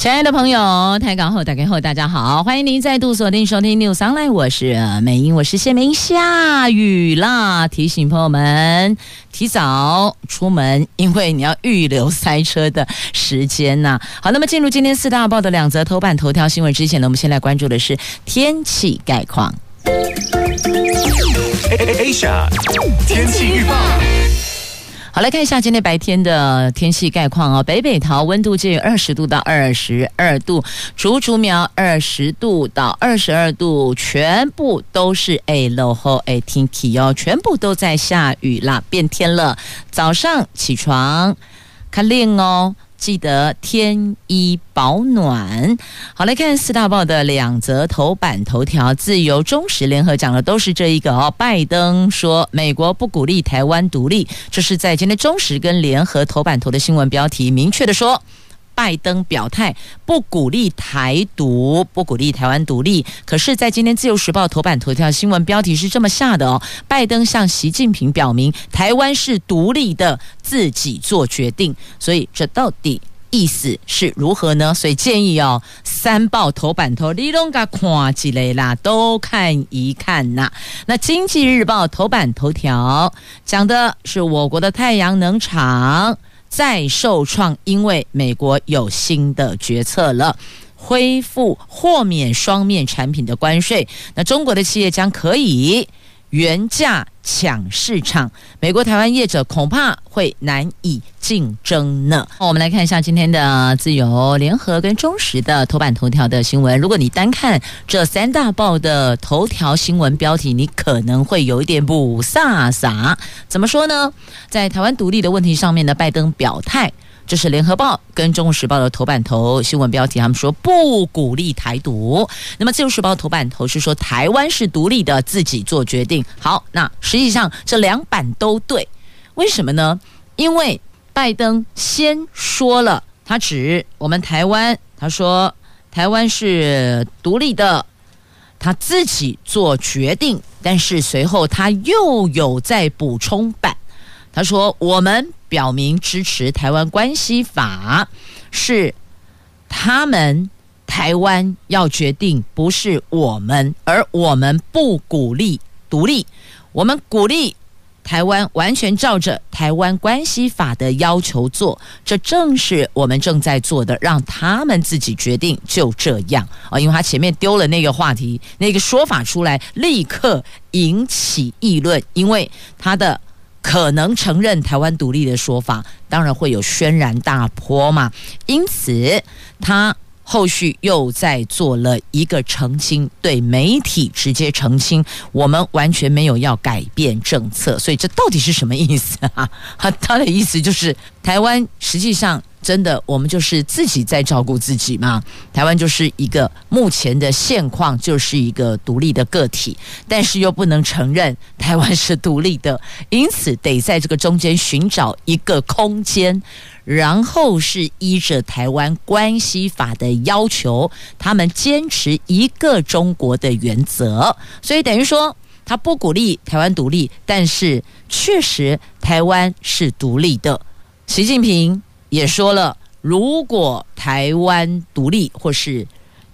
亲爱的朋友，台港后打开后，大家好，欢迎您再度锁定收听 News Online，我是美英，我是谢美英。下雨啦，提醒朋友们提早出门，因为你要预留塞车的时间呐、好，那么进入今天四大报的两则头版头条新闻之前呢，我们先来关注的是天气概况。Asia 天气预报。好，来看一下今天白天的天气概况哦。北北桃温度介于二十度到二十二度，竹竹苗二十度到二十二度，全部都是哎落后哎天气哦，全部都在下雨啦，变天了。早上起床，看令哦。记得添衣保暖。好，来看四大报的两则头版头条，自由、中时、联合讲的都是这一个哦。拜登说美国不鼓励台湾独立，这是在今天中时跟联合头版头的新闻标题明确的说。拜登表态不鼓励台独，不鼓励台湾独立。可是，在今天《自由时报》头版头条新闻标题是这么下的哦：拜登向习近平表明，台湾是独立的，自己做决定。所以，这到底意思是如何呢？所以建议哦，三报头版头你拢甲看起来啦，都看一看呐。那《经济日报》头版头条讲的是我国的太阳能厂。再受创，因为美国有新的决策了，恢复豁免双面产品的关税，那中国的企业将可以原价抢市场，美国台湾业者恐怕会难以竞争呢。我们来看一下今天的自由联合跟中时的头版头条的新闻。如果你单看这三大报的头条新闻标题，你可能会有一点不飒飒。怎么说呢？在台湾独立的问题上面呢，拜登表态。这是联合报跟中国时报的头版头新闻标题，他们说不鼓励台独。那么自由时报头版头是说台湾是独立的，自己做决定。好，那实际上这两版都对，为什么呢？因为拜登先说了，他指我们台湾，他说台湾是独立的，他自己做决定。但是随后他又有在补充版，他说我们。表明支持台湾关系法，是他们台湾要决定，不是我们，而我们不鼓励独立，我们鼓励台湾完全照着台湾关系法的要求做，这正是我们正在做的，让他们自己决定，就这样啊，因为他前面丢了那个话题，那个说法出来，立刻引起议论，因为他的。可能承认台湾独立的说法，当然会有轩然大波嘛。因此，他后续又在做了一个澄清，对媒体直接澄清，我们完全没有要改变政策。所以，这到底是什么意思啊？他的意思就是，台湾实际上。真的，我们就是自己在照顾自己嘛。台湾就是一个目前的现况，就是一个独立的个体，但是又不能承认台湾是独立的，因此得在这个中间寻找一个空间，然后是依着台湾关系法的要求，他们坚持一个中国的原则，所以等于说他不鼓励台湾独立，但是确实台湾是独立的。习近平。也说了，如果台湾独立或是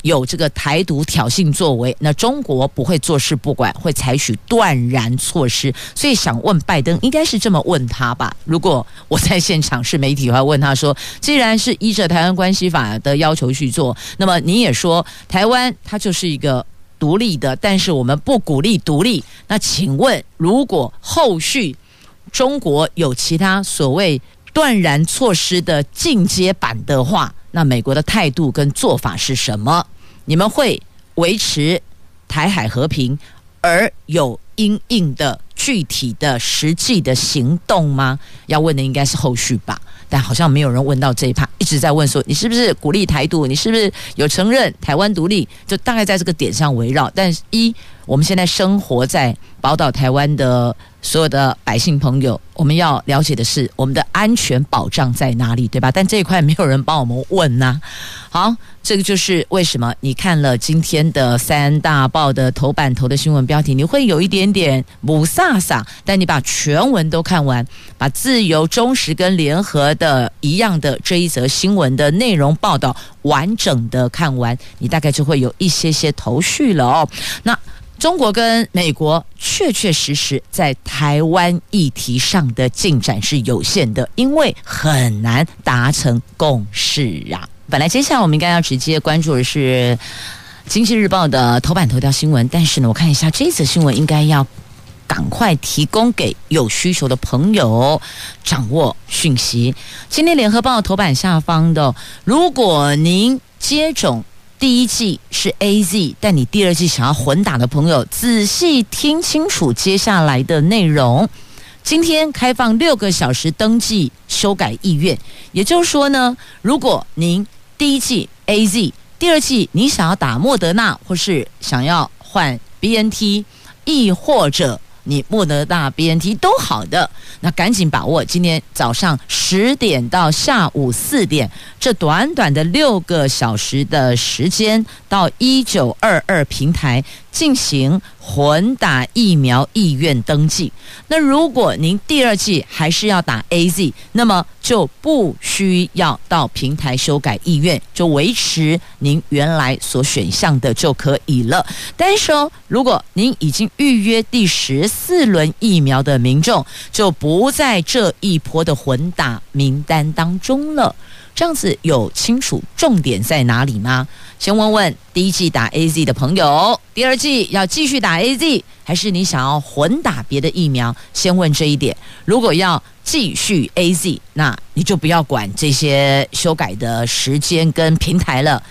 有这个台独挑衅作为，那中国不会坐视不管，会采取断然措施。所以想问拜登，应该是这么问他吧？如果我在现场是媒体的话，问他说：“既然是依着台湾关系法的要求去做，那么你也说台湾它就是一个独立的，但是我们不鼓励独立。那请问，如果后续中国有其他所谓……断然措施的进阶版的话，那美国的态度跟做法是什么？你们会维持台海和平，而有因应的具体的实际的行动吗？要问的应该是后续吧，但好像没有人问到这一趴，一直在问说你是不是鼓励台独？你是不是有承认台湾独立？就大概在这个点上围绕。但一，我们现在生活在宝岛台湾的。所有的百姓朋友，我们要了解的是我们的安全保障在哪里，对吧？但这一块没有人帮我们问呐、好，这个就是为什么你看了今天的三大报的头版头的新闻标题，你会有一点点不飒飒，但你把全文都看完，把自由、中时跟联合的一样的这一则新闻的内容报道完整的看完，你大概就会有一些些头绪了哦。那。中国跟美国确确实实在台湾议题上的进展是有限的，因为很难达成共识啊。本来接下来我们应该要直接关注的是《经济日报》的头版头条新闻，但是呢，我看一下这则新闻应该要赶快提供给有需求的朋友掌握讯息。今天《联合报》头版下方的，如果您接种。第一季是 AZ，但你第二季想要混打的朋友，仔细听清楚接下来的内容。今天开放六个小时登记修改意愿，也就是说呢，如果您第一季 AZ，第二季你想要打莫德纳，或是想要换 BNT，亦或者。你莫德纳 BNT 都好的，那赶紧把握今天早上十点到下午四点这短短的六个小时的时间，到一九二二平台进行混打疫苗意愿登记。那如果您第二剂还是要打 AZ，那么就不需要到平台修改意愿，就维持您原来所选项的就可以了。但是哦，如果您已经预约第十四轮疫苗的民众，就不在这一波的混打名单当中了。这样子有清楚重点在哪里吗？先问问第一季打 AZ 的朋友，第二季要继续打 AZ，还是你想要混打别的疫苗？先问这一点。如果要继续 AZ，那你就不要管这些修改的时间跟平台了，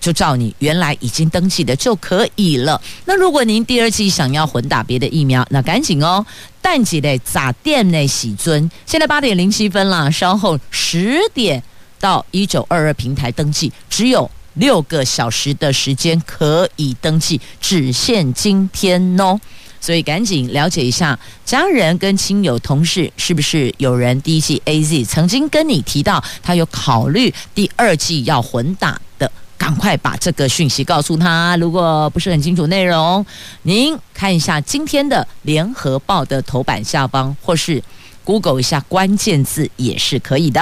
就照你原来已经登记的就可以了。那如果您第二季想要混打别的疫苗，那赶紧哦，淡季的咋店内喜尊，现在八点零七分了，稍后十点。到一九二二平台登记，只有六个小时的时间可以登记，只限今天哦。所以赶紧了解一下，家人跟亲友、同事是不是有人第一季 AZ 曾经跟你提到他有考虑第二季要混打的，赶快把这个讯息告诉他。如果不是很清楚内容，您看一下今天的联合报的头版下方，或是。Google 一下关键字也是可以的，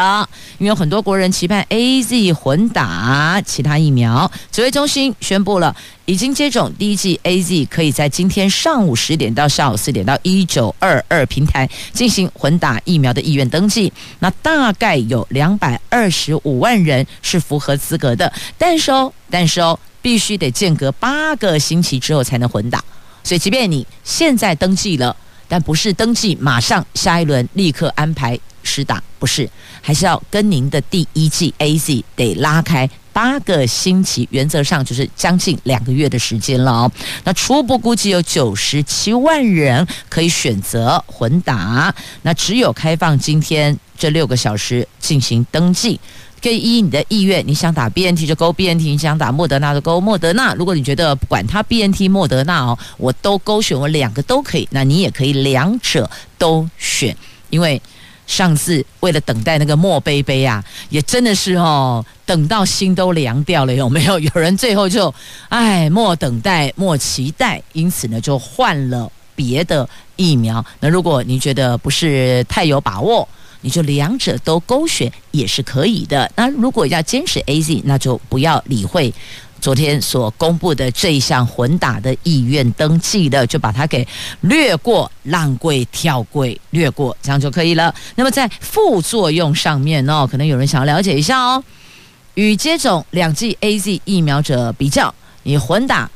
因为有很多国人期盼 AZ 混打其他疫苗。指挥中心宣布了，已经接种第一剂 AZ，可以在今天上午十点到下午四点到一九二二平台进行混打疫苗的意愿登记。那大概有两百二十五万人是符合资格的，但是哦，但是哦，必须得间隔八个星期之后才能混打。所以，即便你现在登记了。但不是登记马上下一轮立刻安排实打，不是，还是要跟您的第一季 AZ 得拉开八个星期，原则上就是将近两个月的时间了哦。那初步估计有九十七万人可以选择混打，那只有开放今天这六个小时进行登记。可以依你的意愿，你想打 BNT 就勾 BNT，你想打莫德纳就勾莫德纳。如果你觉得不管它 BNT 莫德纳哦，我都勾选，我两个都可以，那你也可以两者都选。因为上次为了等待那个莫杯杯啊，也真的是哦，等到心都凉掉了，有没有？有人最后就哎莫等待莫期待，因此呢就换了别的疫苗。那如果你觉得不是太有把握，你就两者都勾选也是可以的。那如果要坚持 AZ，那就不要理会昨天所公布的这一项混打的意愿登记的，就把它给略过，浪贵跳贵略过，这样就可以了。那么在副作用上面哦，可能有人想要了解一下哦。与接种两剂 AZ 疫苗者比较，你混打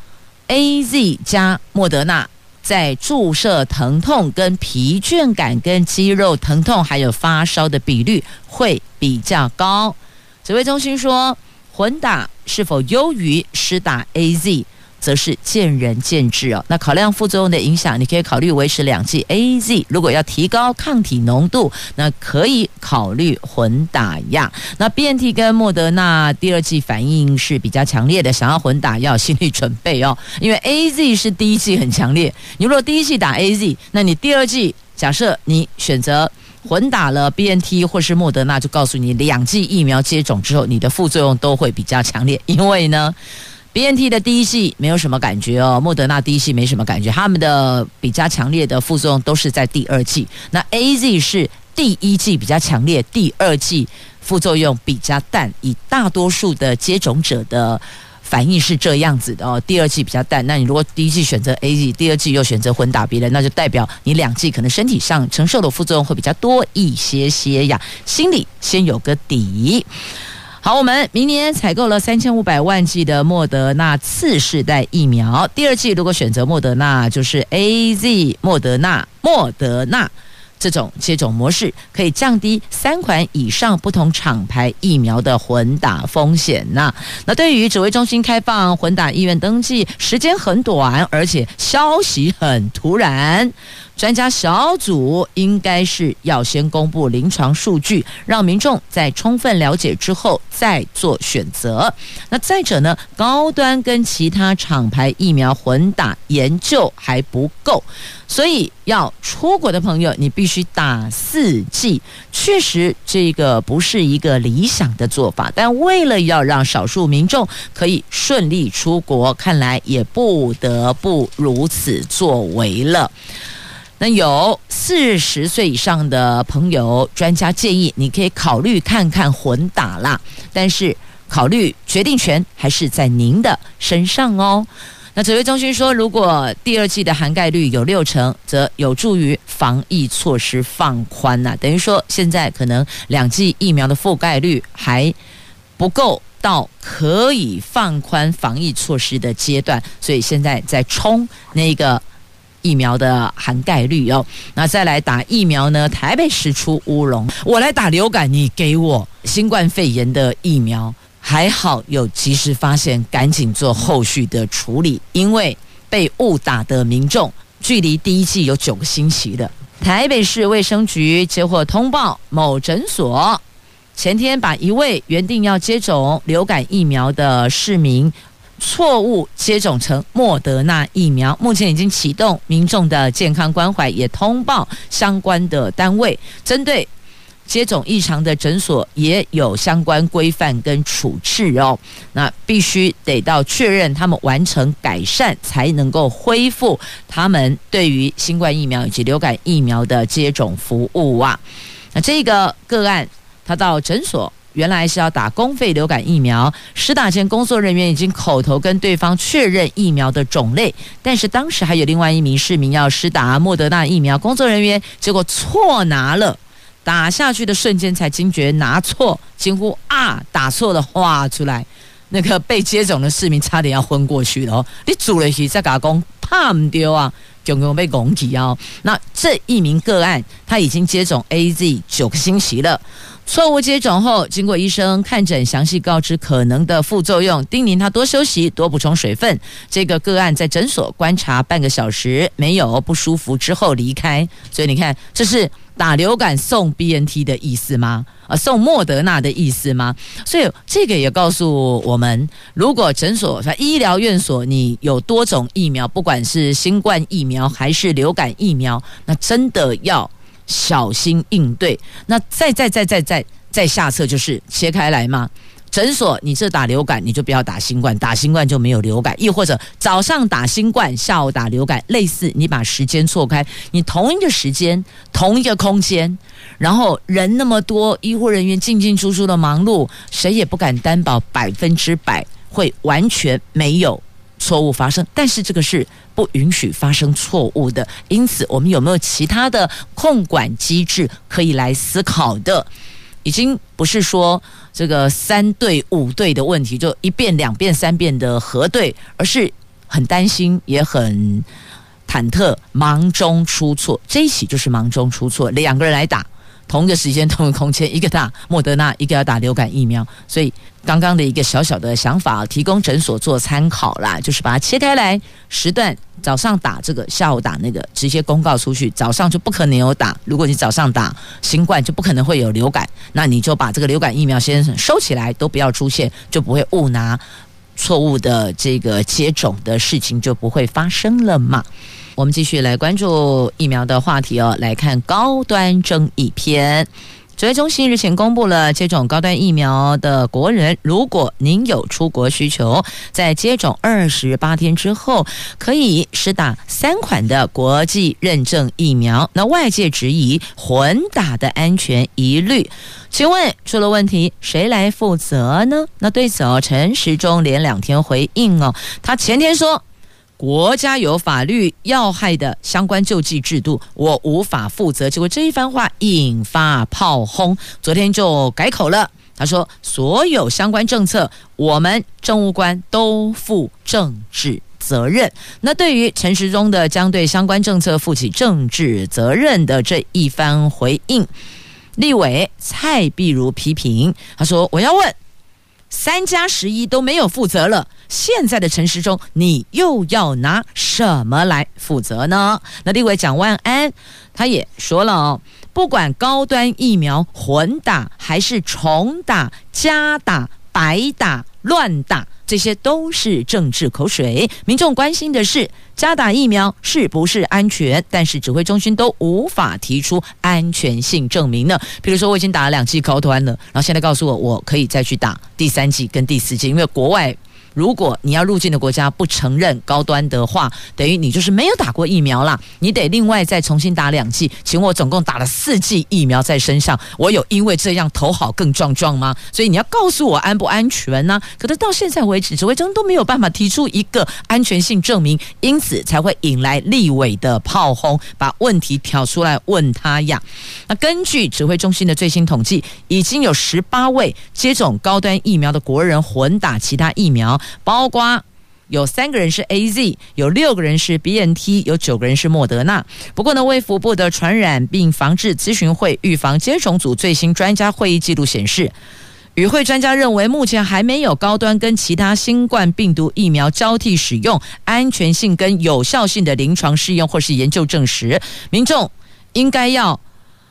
AZ 加莫德纳。在注射疼痛、跟疲倦感、跟肌肉疼痛，还有发烧的比率会比较高。指挥中心说，混打是否优于施打 AZ？则是见仁见智哦。那考量副作用的影响，你可以考虑维持两剂 AZ。如果要提高抗体浓度，那可以考虑混打呀。那 BNT 跟莫德纳第二剂反应是比较强烈的，想要混打要有心理准备哦。因为 AZ 是第一剂很强烈，你如果第一剂打 AZ，那你第二剂假设你选择混打了 BNT 或是莫德纳，就告诉你两剂疫苗接种之后，你的副作用都会比较强烈，因为呢。BNT 的第一剂没有什么感觉哦，莫德纳第一剂没什么感觉，他们的比较强烈的副作用都是在第二剂。那 AZ 是第一剂比较强烈，第二剂副作用比较淡，以大多数的接种者的反应是这样子的哦。第二剂比较淡，那你如果第一剂选择 AZ，第二剂又选择混打别人，那就代表你两剂可能身体上承受的副作用会比较多一些些呀，心里先有个底。好，我们明年采购了三千五百万剂的莫德纳次世代疫苗，第二剂如果选择莫德纳，就是 AZ 莫德纳莫德纳这种接种模式，可以降低三款以上不同厂牌疫苗的混打风险呐。那对于指挥中心开放混打意愿登记，时间很短，而且消息很突然。专家小组应该是要先公布临床数据，让民众在充分了解之后再做选择。那再者呢，高端跟其他厂牌疫苗混打研究还不够，所以要出国的朋友，你必须打四剂。确实，这个不是一个理想的做法，但为了要让少数民众可以顺利出国，看来也不得不如此作为了。那有四十岁以上的朋友，专家建议你可以考虑看看混打啦，但是考虑决定权还是在您的身上哦。那指挥中心说，如果第二剂的涵盖率有六成，则有助于防疫措施放宽呐、等于说，现在可能两剂疫苗的覆盖率还不够到可以放宽防疫措施的阶段，所以现在在冲那个。疫苗的涵盖率哦，那再来打疫苗呢？台北市出乌龙，我来打流感，你给我新冠肺炎的疫苗，还好有及时发现，赶紧做后续的处理。因为被误打的民众，距离第一剂有九个星期的。台北市卫生局接获通报，某诊所前天把一位原定要接种流感疫苗的市民。错误接种成莫德纳疫苗，目前已经启动民众的健康关怀，也通报相关的单位，针对接种异常的诊所也有相关规范跟处置哦。那必须得到确认他们完成改善，才能够恢复他们对于新冠疫苗以及流感疫苗的接种服务啊。那这个个案，他到诊所。原来是要打公费流感疫苗，施打前工作人员已经口头跟对方确认疫苗的种类，但是当时还有另外一名市民要施打莫德纳疫苗，工作人员结果错拿了，打下去的瞬间才惊觉拿错，惊呼啊，打错了话出来，那个被接种的市民差点要昏过去了哦，你煮了起在打工，怕唔丢啊，总共被攻击哦。那这一名个案他已经接种 AZ 九个星期了。错误接种后，经过医生看诊，详细告知可能的副作用，叮咛他多休息、多补充水分。这个个案在诊所观察半个小时，没有不舒服之后离开。所以你看，这是打流感送 BNT 的意思吗？啊，送莫德纳的意思吗？所以这个也告诉我们，如果诊所、医疗院所你有多种疫苗，不管是新冠疫苗还是流感疫苗，那真的要。小心应对。那再再再再再再下策就是切开来嘛。诊所你这打流感，你就不要打新冠，打新冠就没有流感。亦或者早上打新冠，下午打流感，类似你把时间错开，你同一个时间同一个空间，然后人那么多，医护人员进进出出的忙碌，谁也不敢担保百分之百会完全没有错误发生。但是这个是。不允许发生错误的，因此我们有没有其他的控管机制可以来思考的？已经不是说这个三对五对的问题，就一遍两遍三遍的核对，而是很担心也很忐忑，忙中出错。这一起就是忙中出错，两个人来打。同一个时间，同一个空间，一个打莫德纳，一个要打流感疫苗，所以刚刚的一个小小的想法，提供诊所做参考啦，就是把它切开来，时段早上打这个，下午打那个，直接公告出去，早上就不可能有打。如果你早上打新冠，就不可能会有流感，那你就把这个流感疫苗先收起来，都不要出现，就不会误拿错误的这个接种的事情就不会发生了嘛。我们继续来关注疫苗的话题哦，来看高端争议篇。指挥中心日前公布了接种高端疫苗的国人，如果您有出国需求，在接种二十八天之后，可以施打三款的国际认证疫苗。那外界质疑混打的安全疑虑，请问出了问题谁来负责呢？那对此哦，陈时中连两天回应哦，他前天说。国家有法律要害的相关救济制度，我无法负责。结果这一番话引发炮轰，昨天就改口了。他说：“所有相关政策，我们政务官都负政治责任。”那对于陈时中的将对相关政策负起政治责任的这一番回应，立委蔡壁如批评他说：“我要问。”三加十一都没有负责了，现在的陈时中，你又要拿什么来负责呢？那立委蒋万安他也说了哦，不管高端疫苗混打还是重打、加打、白打、乱打，这些都是政治口水。民众关心的是加打疫苗是不是安全，但是指挥中心都无法提出安全性证明呢？比如说我已经打了两剂高端了，然后现在告诉我我可以再去打第三剂跟第四剂，因为国外。如果你要入境的国家不承认高端的话，等于你就是没有打过疫苗啦。你得另外再重新打两剂。请我总共打了四剂疫苗在身上，我有因为这样头好更壮壮吗？所以你要告诉我安不安全呢？可是到现在为止，指挥中都没有办法提出一个安全性证明，因此才会引来立委的炮轰，把问题挑出来问他呀。那根据指挥中心的最新统计，已经有十八位接种高端疫苗的国人混打其他疫苗。包括有三个人是 AZ，有六个人是 BNT，有九个人是莫德纳。不过呢，卫福部的传染病防治咨询会预防接种组最新专家会议记录显示，与会专家认为，目前还没有高端跟其他新冠病毒疫苗交替使用、安全性跟有效性的临床试验或是研究证实，民众应该要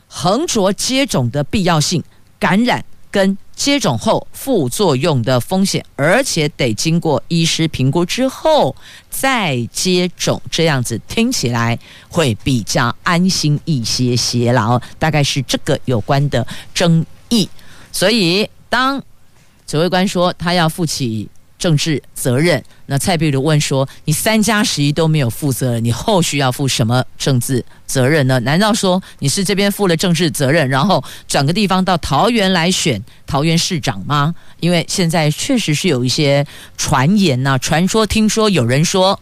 横着接种的必要性，感染跟。接种后副作用的风险，而且得经过医师评估之后再接种，这样子听起来会比较安心一些些了。大概是这个有关的争议，所以当指挥官说他要负起。政治责任。那蔡碧如问说：“你三加十一都没有负责，你后续要负什么政治责任呢？难道说你是这边负了政治责任，然后转个地方到桃园来选桃园市长吗？因为现在确实是有一些传言呐、啊，传说听说有人说。”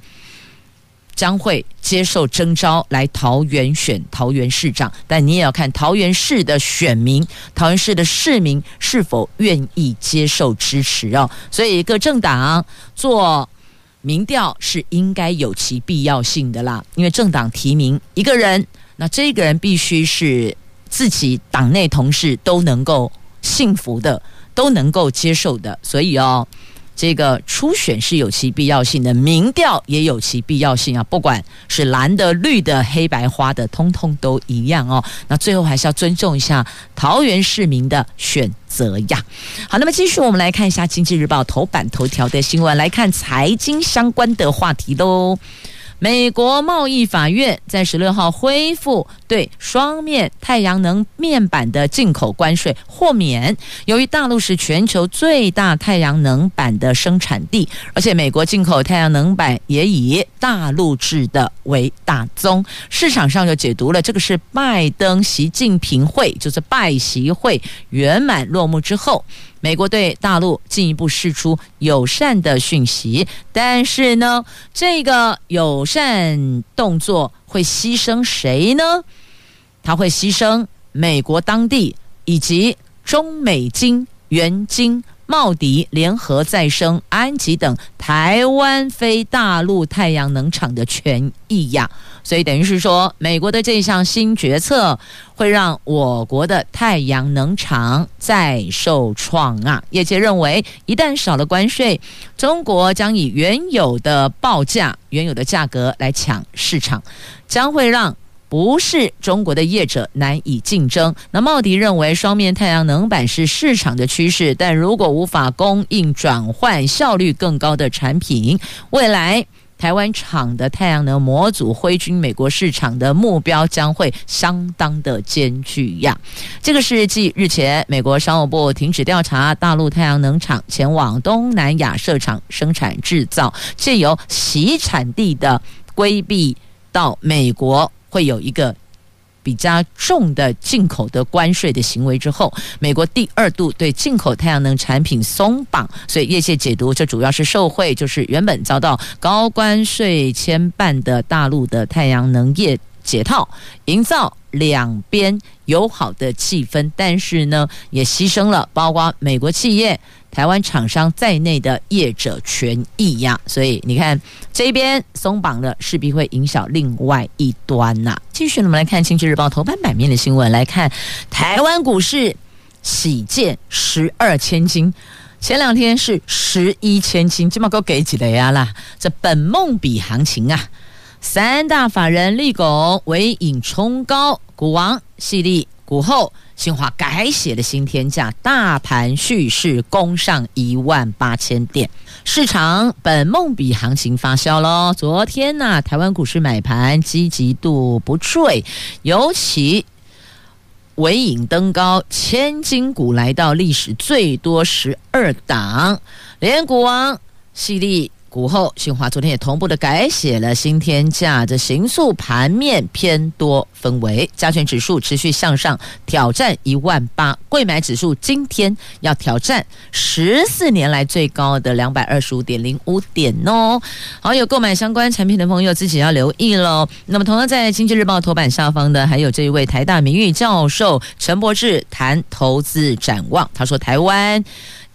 将会接受征召来桃园选桃园市长，但你也要看桃园市的选民、桃园市的市民是否愿意接受支持哦。所以各政党做民调是应该有其必要性的啦，因为政党提名一个人，那这个人必须是自己党内同事都能够信服的，都能够接受的，所以哦。这个初选是有其必要性的，民调也有其必要性啊！不管是蓝的、绿的、黑白花的，通通都一样哦。那最后还是要尊重一下桃园市民的选择呀。好，那么继续我们来看一下《经济日报》头版头条的新闻，来看财经相关的话题喽。美国贸易法院在十六号恢复对双面太阳能面板的进口关税豁免。由于大陆是全球最大太阳能板的生产地，而且美国进口太阳能板也以大陆制的为大宗，市场上就解读了这个是拜登习近平会，就是拜习会圆满落幕之后。美国对大陆进一步释出友善的讯息，但是呢，这个友善动作会牺牲谁呢？他会牺牲美国当地以及中美金、元金。茂迪、联合再生、安吉等台湾非大陆太阳能厂的权益呀，所以等于是说，美国的这项新决策会让我国的太阳能厂再受创啊！业界认为，一旦少了关税，中国将以原有的报价、原有的价格来抢市场，将会让。不是中国的业者难以竞争。那茂迪认为，双面太阳能板是市场的趋势，但如果无法供应转换效率更高的产品，未来台湾厂的太阳能模组挥军美国市场的目标将会相当的艰巨呀。这个是继日前美国商务部停止调查大陆太阳能厂前往东南亚设厂生产制造，借由洗产地的规避到美国会有一个。比较重的进口的关税的行为之后，美国第二度对进口太阳能产品松绑，所以业界解读这主要是受惠，就是原本遭到高关税牵绊的大陆的太阳能业解套，营造两边友好的气氛，但是呢，也牺牲了包括美国企业。台湾厂商在内的业者权益呀，所以你看这边松绑了，势必会影响另外一端呐。继续，我们来看《经济日报》头版版面的新闻，来看台湾股市喜见十二千金，前两天是十一千金，这么高给几的呀啦？这本梦比行情啊，三大法人立拱微影冲高，股王矽力股后。新华改写的新天价，大盘蓄势攻上一万八千点，市场本梦比行情发酵喽。昨天呢、台湾股市买盘积极度不坠，尤其尾影登高，千金股来到历史最多十二档，连股王矽力。股后，新华昨天也同步的改写了新天价，这形塑盘面偏多氛围，加权指数持续向上挑战一万八，贵买指数今天要挑战十四年来最高的两百二十五点零五点哦。好，有购买相关产品的朋友自己要留意喽。那么，同样在《经济日报》头版下方的还有这一位台大名誉教授陈博志谈投资展望，他说台湾。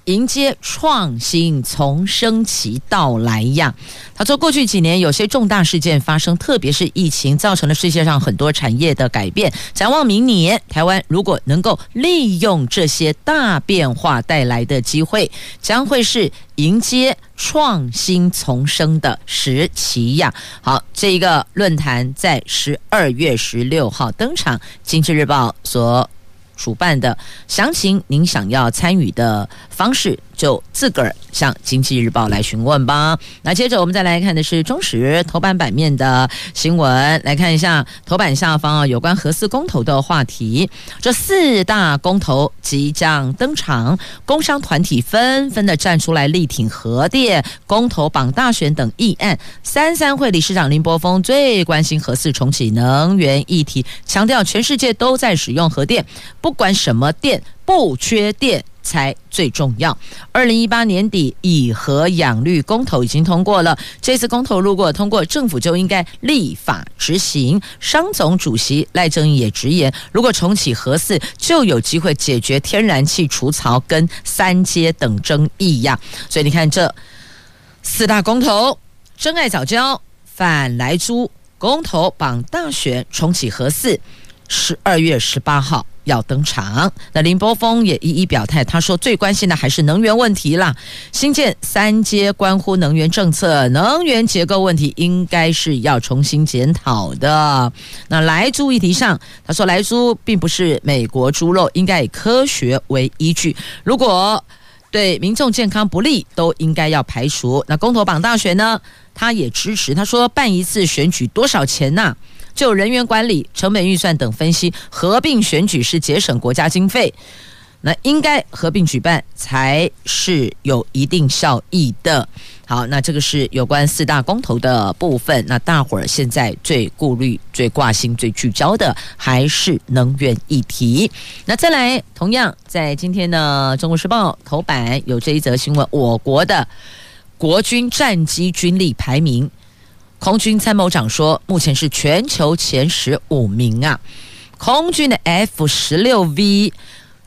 迎接创新重生期到来呀！他说，过去几年有些重大事件发生，特别是疫情，造成了世界上很多产业的改变。展望明年，台湾如果能够利用这些大变化带来的机会，将会是迎接创新重生的时期呀！好，这一个论坛在十二月十六号登场，《经济日报》所。主办的详情，您想要参与的方式，就自个儿向《经济日报》来询问吧。那接着我们再来看的是中时头版版面的新闻，来看一下头版下方啊，有关核四公投的话题。这四大公投即将登场，工商团体纷纷的站出来力挺核电、公投、榜大选等议案。三三会理事长林柏峰最关心核四重启能源议题，强调全世界都在使用核电，不管什么电，不缺电才最重要。二零一八年底，以核养绿公投已经通过了。这次公投如果通过，政府就应该立法执行。商总主席赖正鎰也直言，如果重启核四，就有机会解决天然气除槽跟三阶等争议呀。所以你看，这四大公投：珍爱早教、反莱猪、公投、绑大选、重启核四。十二月十八号。要登场，那林波峰也一一表态，他说最关心的还是能源问题啦。新建三阶关乎能源政策、能源结构问题，应该是要重新检讨的。那莱猪议题上，他说莱猪并不是美国猪肉，应该以科学为依据。如果对民众健康不利，都应该要排除。那公投榜大选呢？他也支持，他说办一次选举多少钱呢？就人员管理、成本预算等分析，合并选举是节省国家经费，那应该合并举办才是有一定效益的。好，那这个是有关四大公投的部分。那大伙儿现在最顾虑、最挂心、最聚焦的还是能源议题。那再来，同样在今天的《中国时报》头版有这一则新闻：我国的国军战机军力排名。空军参谋长说，目前是全球前十五名啊。空军的 F 十六 V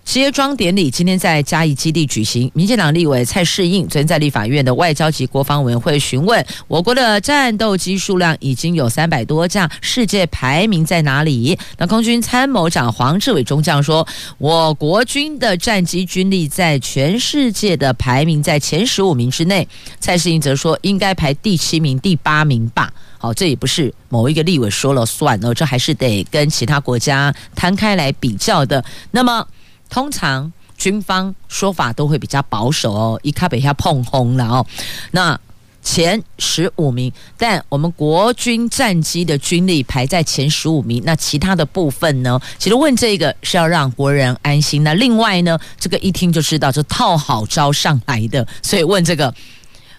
接装典礼今天在嘉义基地举行。民进党立委蔡适应昨天在立法院的外交及国防委员会询问，我国的战斗机数量已经有三百多架，世界排名在哪里？那空军参谋长黄志伟中将说，我国军的战机军力在全世界的排名在前十五名之内。蔡适应则说，应该排第七名、第八名吧。好，这也不是某一个立委说了算哦，这还是得跟其他国家摊开来比较的。那么。通常军方说法都会比较保守哦，一卡北下碰轰了哦。那前十五名，但我们国军战机的军力排在前十五名。那其他的部分呢？其实问这个是要让国人安心。那另外呢，这个一听就知道，这套好招上来的，所以问这个。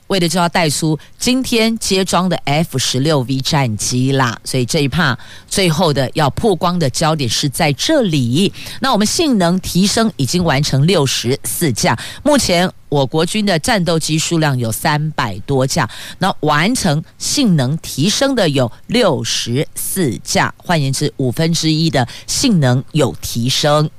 为了就要带出今天接装的 F 十六 V 战机啦，所以这一趴最后的要曝光的焦点是在这里。那我们性能提升已经完成六十四架，目前我国军的战斗机数量有三百多架，那完成性能提升的有六十四架，换言之，五分之一的性能有提升。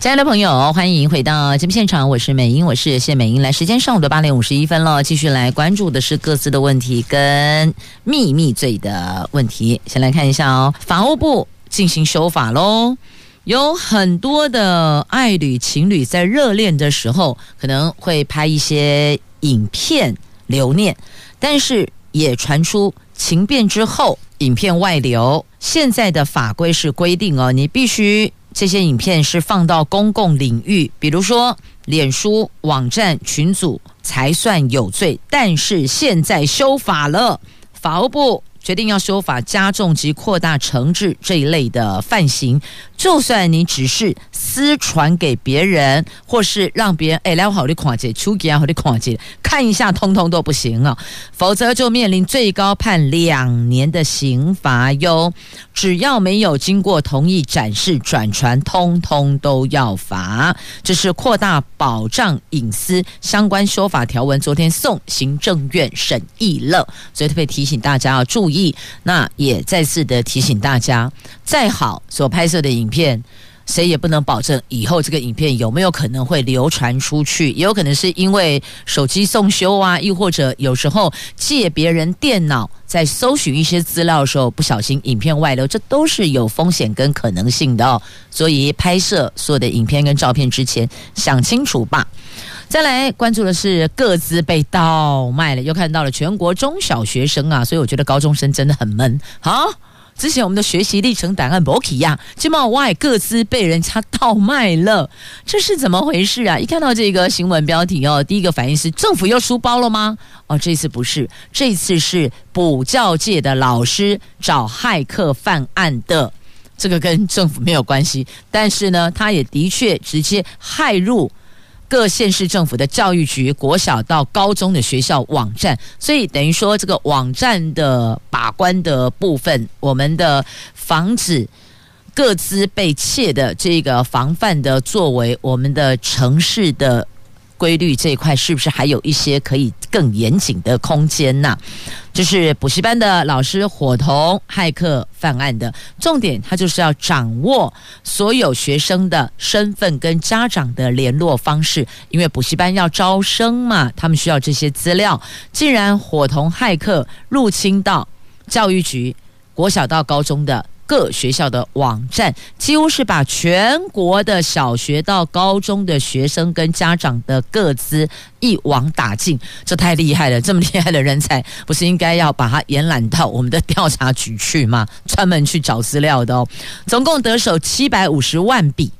亲爱的朋友，欢迎回到节目现场，我是美英，我是谢美英。来，时间上午的八点五十一分了，继续来关注的是各自的问题跟秘密罪的问题。先来看一下哦，法务部进行修法喽，有很多的爱侣情侣在热恋的时候可能会拍一些影片留念，但是也传出情变之后影片外流。现在的法规是规定哦，你必须。这些影片是放到公共领域，比如说脸书网站群组才算有罪。但是现在修法了，法务部决定要修法，加重及扩大惩治这一类的犯行。就算你只是私传给别人，或是让别人哎来我好的看姐，出给好的看姐看一下，通通都不行啊，否则就面临最高判两年的刑罚哟。只要没有经过同意展示转传，通通都要罚。这是扩大保障隐私相关修法条文，昨天送行政院审议了，所以特别提醒大家要注意。那也再次的提醒大家，再好所拍摄的影。片，谁也不能保证以后这个影片有没有可能会流传出去，也有可能是因为手机送修啊，又或者有时候借别人电脑在搜寻一些资料的时候不小心影片外流，这都是有风险跟可能性的哦。所以拍摄所有的影片跟照片之前想清楚吧。再来关注的是个资被盗卖了，又看到了全国中小学生啊，所以我觉得高中生真的很闷，好。之前我们的学习历程档案不一样，金茂外各自被人家盗卖了，这是怎么回事啊？一看到这个新闻标题哦，第一个反应是政府又出包了吗？哦，这次不是，这次是补教界的老师找骇客犯案的，这个跟政府没有关系，但是呢，他。也的确直接骇入。各县市政府的教育局，国小到高中的学校网站，所以等于说这个网站的把关的部分，我们的防止各自被窃的这个防范的作为，我们的城市的。规律这一块是不是还有一些可以更严谨的空间呢？就是补习班的老师伙同骇客犯案的重点，他就是要掌握所有学生的身份跟家长的联络方式，因为补习班要招生嘛，他们需要这些资料。竟然伙同骇客入侵到教育局，国小到高中的。各学校的网站几乎是把全国的小学到高中的学生跟家长的各资一网打尽，这太厉害了！这么厉害的人才，不是应该要把他延揽到我们的调查局去吗？专门去找资料的哦，总共得手七百五十万笔。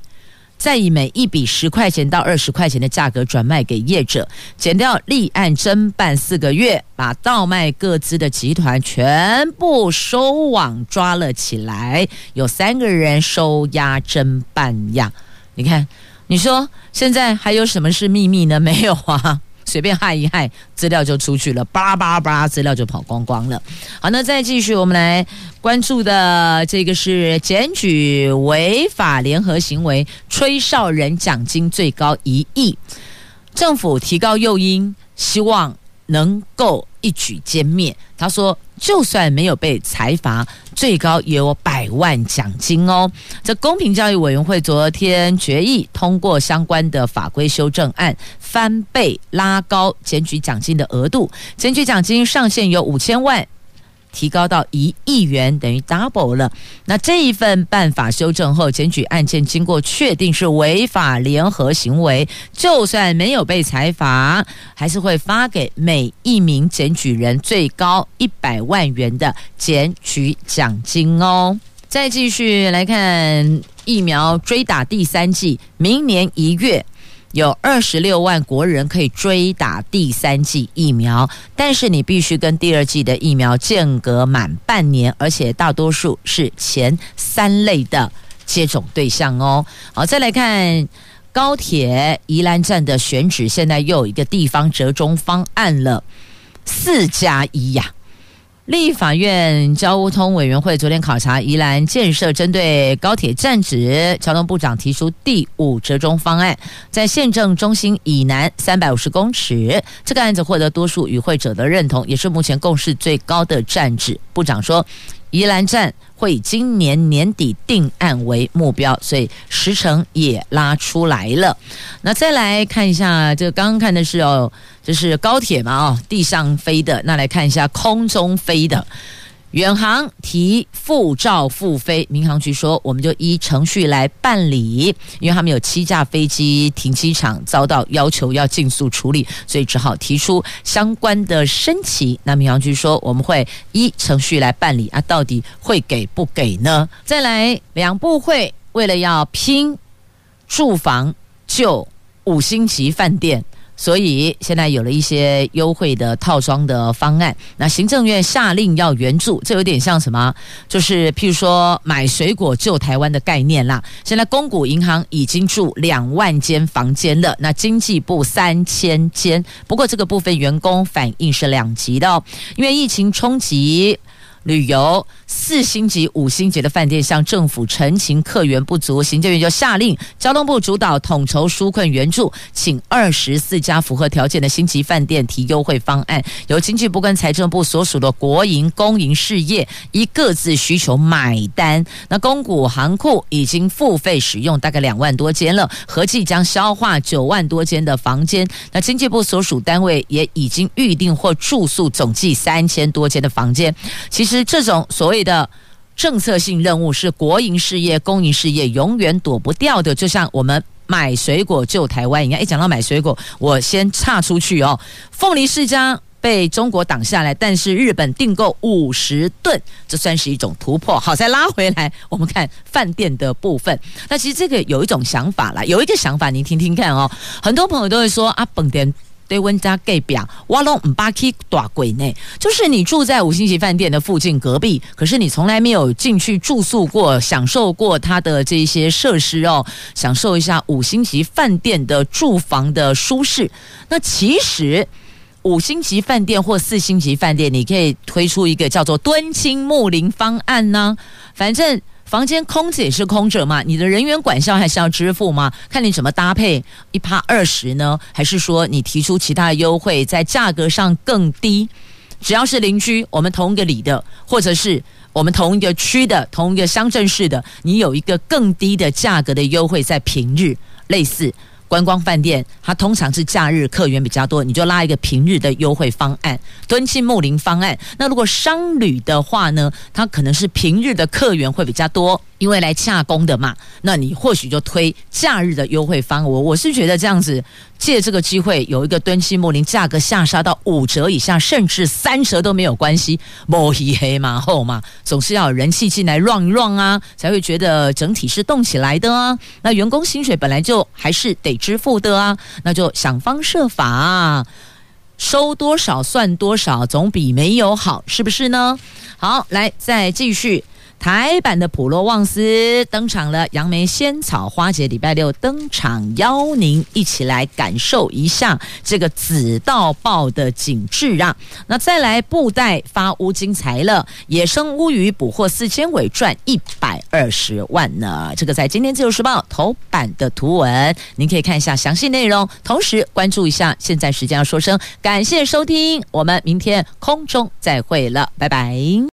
再以每一笔十块钱到二十块钱的价格转卖给业者，减掉立案侦办四个月，把倒卖各资的集团全部收网抓了起来，有三个人收押侦办呀。你看，你说现在还有什么是秘密呢？没有啊。随便害一害，资料就出去了，巴拉巴拉巴拉，资料就跑光光了。好，那再继续，我们来关注的这个是检举违法联合行为，吹哨人奖金最高一亿，政府提高诱因，希望能够一举歼灭。他说。就算没有被裁罚，最高也有百万奖金哦。这公平教育委员会昨天决议通过相关的法规修正案，翻倍拉高检举奖金的额度，检举奖金上限有五千万。提高到一亿元，等于 double 了。那这一份办法修正后，检举案件经过确定是违法联合行为，就算没有被裁罚，还是会发给每一名检举人最高一百万元的检举奖金哦。再继续来看疫苗追打第三季，明年一月。有二十六万国人可以追打第三剂疫苗，但是你必须跟第二剂的疫苗间隔满半年，而且大多数是前三类的接种对象哦。好，再来看高铁宜兰站的选址，现在又有一个地方折中方案了，四加一呀。立法院交通委员会昨天考察宜兰建设针对高铁站址，交通部长提出第五折中方案，在县政中心以南三百五十公尺，这个案子获得多数与会者的认同，也是目前共识最高的站址。部长说，宜兰站会今年年底定案为目标，所以时程也拉出来了。那再来看一下，这刚刚看的是哦。就是高铁嘛？哦，地上飞的。那来看一下空中飞的，远航提复照复飞，民航局说我们就依程序来办理，因为他们有七架飞机停机场遭到要求要尽速处理，所以只好提出相关的申请。那民航局说我们会依程序来办理啊，到底会给不给呢？再来，两部会为了要拼住房就五星级饭店。所以现在有了一些优惠的套装的方案。那行政院下令要援助，这有点像什么？就是譬如说买水果救台湾的概念啦。现在公股银行已经住两万间房间了，那经济部三千间。不过这个部分员工反应是两极的哦，因为疫情冲击。旅游四星级、五星级的饭店向政府陈情客源不足，行政院就下令交通部主导统筹纾困援助，请二十四家符合条件的星级饭店提优惠方案，由经济部跟财政部所属的国营、公营事业依各自需求买单。那公股行库已经付费使用大概两万多间了，合计将消化九万多间的房间。那经济部所属单位也已经预定或住宿总计三千多间的房间。其实。其实这种所谓的政策性任务是国营事业、公营事业永远躲不掉的，就像我们买水果救台湾一样。一讲到买水果，我先岔出去哦。凤梨世家被中国挡下来，但是日本订购五十吨，这算是一种突破。好，再拉回来，我们看饭店的部分。那其实这个有一种想法啦，有一个想法，您听听看哦。很多朋友都会说啊，本店。对温家盖表，哇隆唔巴基大贵呢，就是你住在五星级饭店的附近隔壁，可是你从来没有进去住宿过，享受过它的这些设施哦，享受一下五星级饭店的住房的舒适。那其实五星级饭店或四星级饭店，你可以推出一个叫做敦亲睦邻方案呢，反正。房间空着也是空着嘛，你的人员管销还是要支付吗？看你怎么搭配，一趴二十呢？还是说你提出其他的优惠，在价格上更低？只要是邻居，我们同一个里的，或者是我们同一个区的、同一个乡镇市的，你有一个更低的价格的优惠，在平日类似。观光饭店，它通常是假日客源比较多，你就拉一个平日的优惠方案，敦亲睦邻方案。那如果商旅的话呢，它可能是平日的客源会比较多。因为来洽公的嘛，那你或许就推假日的优惠方案。我我是觉得这样子，借这个机会有一个敦亲睦邻，价格下杀到五折以下，甚至三折都没有关系。摸黑黑马后嘛，总是要有人气进来 run 一 run 啊，才会觉得整体是动起来的啊。那员工薪水本来就还是得支付的啊，那就想方设法，收多少算多少，总比没有好，是不是呢？好，来再继续。台版的普罗旺斯登场了，杨梅仙草花节礼拜六登场，邀您一起来感受一下这个紫到爆的景致啊！那再来布袋发乌金财了，野生乌鱼捕获四千尾赚一百二十万呢。这个在今天自由时报头版的图文，您可以看一下详细内容，同时关注一下。现在时间要说声感谢收听，我们明天空中再会了，拜拜。